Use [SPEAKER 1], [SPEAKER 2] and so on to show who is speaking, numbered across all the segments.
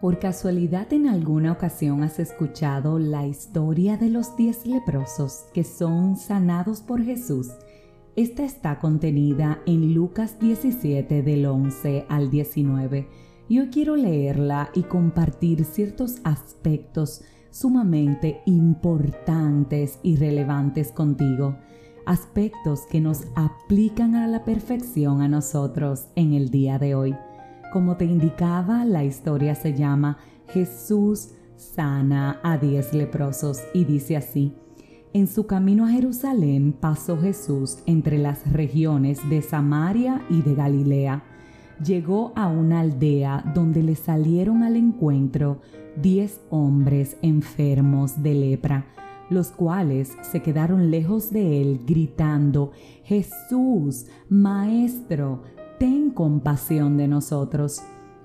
[SPEAKER 1] ¿Por casualidad en alguna ocasión has escuchado la historia de los diez leprosos que son sanados por Jesús? Esta está contenida en Lucas 17 del 11 al 19. Yo quiero leerla y compartir ciertos aspectos sumamente importantes y relevantes contigo, aspectos que nos aplican a la perfección a nosotros en el día de hoy. Como te indicaba, la historia se llama Jesús sana a diez leprosos y dice así. En su camino a Jerusalén pasó Jesús entre las regiones de Samaria y de Galilea. Llegó a una aldea donde le salieron al encuentro diez hombres enfermos de lepra, los cuales se quedaron lejos de él gritando, Jesús, Maestro, ten compasión de nosotros.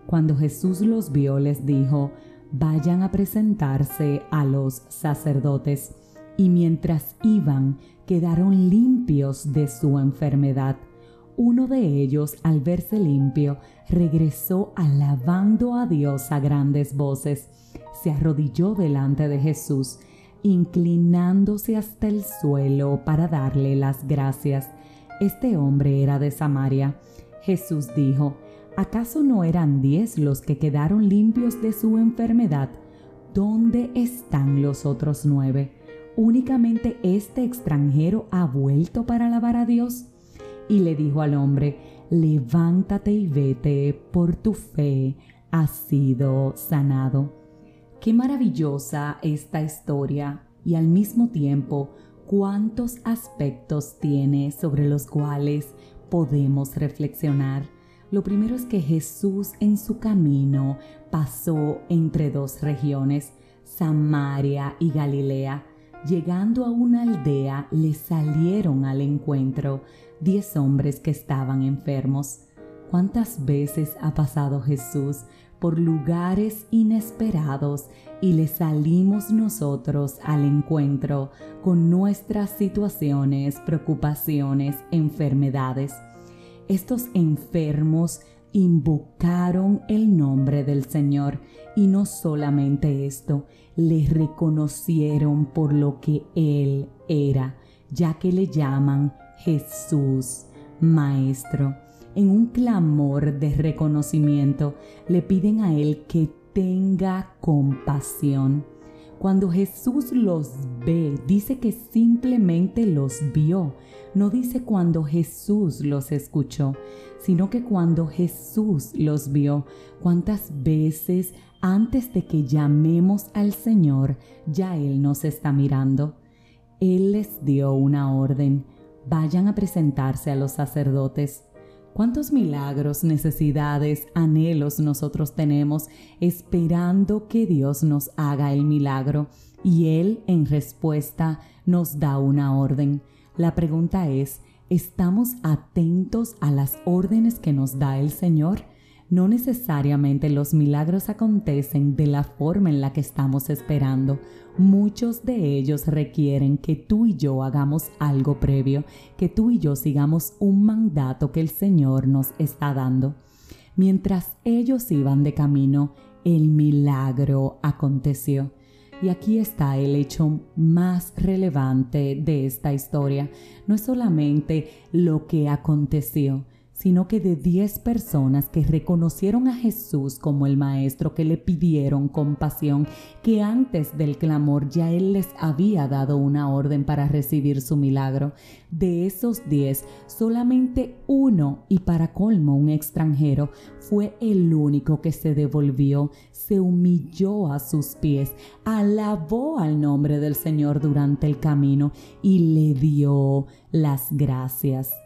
[SPEAKER 1] Cuando Jesús los vio, les dijo, vayan a presentarse a los sacerdotes. Y mientras iban, quedaron limpios de su enfermedad. Uno de ellos, al verse limpio, regresó alabando a Dios a grandes voces. Se arrodilló delante de Jesús, inclinándose hasta el suelo para darle las gracias. Este hombre era de Samaria. Jesús dijo, ¿acaso no eran diez los que quedaron limpios de su enfermedad? ¿Dónde están los otros nueve? ¿Únicamente este extranjero ha vuelto para alabar a Dios? Y le dijo al hombre, levántate y vete, por tu fe has sido sanado. Qué maravillosa esta historia y al mismo tiempo cuántos aspectos tiene sobre los cuales podemos reflexionar. Lo primero es que Jesús en su camino pasó entre dos regiones, Samaria y Galilea. Llegando a una aldea le salieron al encuentro diez hombres que estaban enfermos. ¿Cuántas veces ha pasado Jesús por lugares inesperados y le salimos nosotros al encuentro con nuestras situaciones, preocupaciones, enfermedades. Estos enfermos invocaron el nombre del Señor y no solamente esto, le reconocieron por lo que Él era, ya que le llaman Jesús, Maestro en un clamor de reconocimiento, le piden a Él que tenga compasión. Cuando Jesús los ve, dice que simplemente los vio. No dice cuando Jesús los escuchó, sino que cuando Jesús los vio. ¿Cuántas veces antes de que llamemos al Señor, ya Él nos está mirando? Él les dio una orden. Vayan a presentarse a los sacerdotes ¿Cuántos milagros, necesidades, anhelos nosotros tenemos esperando que Dios nos haga el milagro? Y Él en respuesta nos da una orden. La pregunta es, ¿estamos atentos a las órdenes que nos da el Señor? No necesariamente los milagros acontecen de la forma en la que estamos esperando. Muchos de ellos requieren que tú y yo hagamos algo previo, que tú y yo sigamos un mandato que el Señor nos está dando. Mientras ellos iban de camino, el milagro aconteció. Y aquí está el hecho más relevante de esta historia. No es solamente lo que aconteció, sino que de diez personas que reconocieron a Jesús como el Maestro, que le pidieron compasión, que antes del clamor ya Él les había dado una orden para recibir su milagro. De esos diez, solamente uno, y para colmo un extranjero, fue el único que se devolvió, se humilló a sus pies, alabó al nombre del Señor durante el camino y le dio las gracias.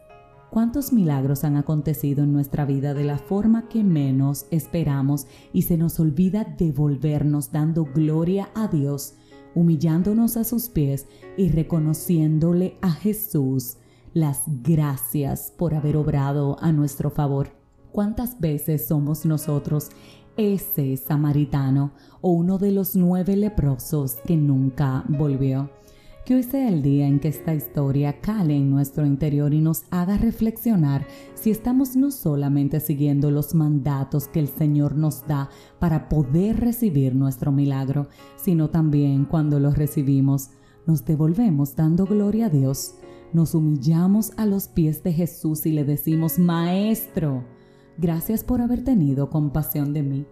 [SPEAKER 1] ¿Cuántos milagros han acontecido en nuestra vida de la forma que menos esperamos y se nos olvida devolvernos dando gloria a Dios, humillándonos a sus pies y reconociéndole a Jesús las gracias por haber obrado a nuestro favor? ¿Cuántas veces somos nosotros ese samaritano o uno de los nueve leprosos que nunca volvió? Que hoy sea el día en que esta historia cale en nuestro interior y nos haga reflexionar si estamos no solamente siguiendo los mandatos que el Señor nos da para poder recibir nuestro milagro, sino también cuando los recibimos, nos devolvemos dando gloria a Dios, nos humillamos a los pies de Jesús y le decimos, Maestro, gracias por haber tenido compasión de mí.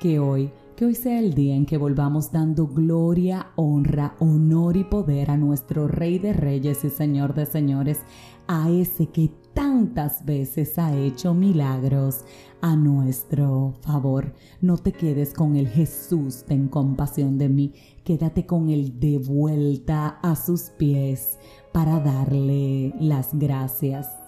[SPEAKER 1] Que hoy que hoy sea el día en que volvamos dando gloria, honra, honor y poder a nuestro Rey de Reyes y Señor de Señores, a ese que tantas veces ha hecho milagros a nuestro favor. No te quedes con el Jesús, ten compasión de mí, quédate con el de vuelta a sus pies para darle las gracias.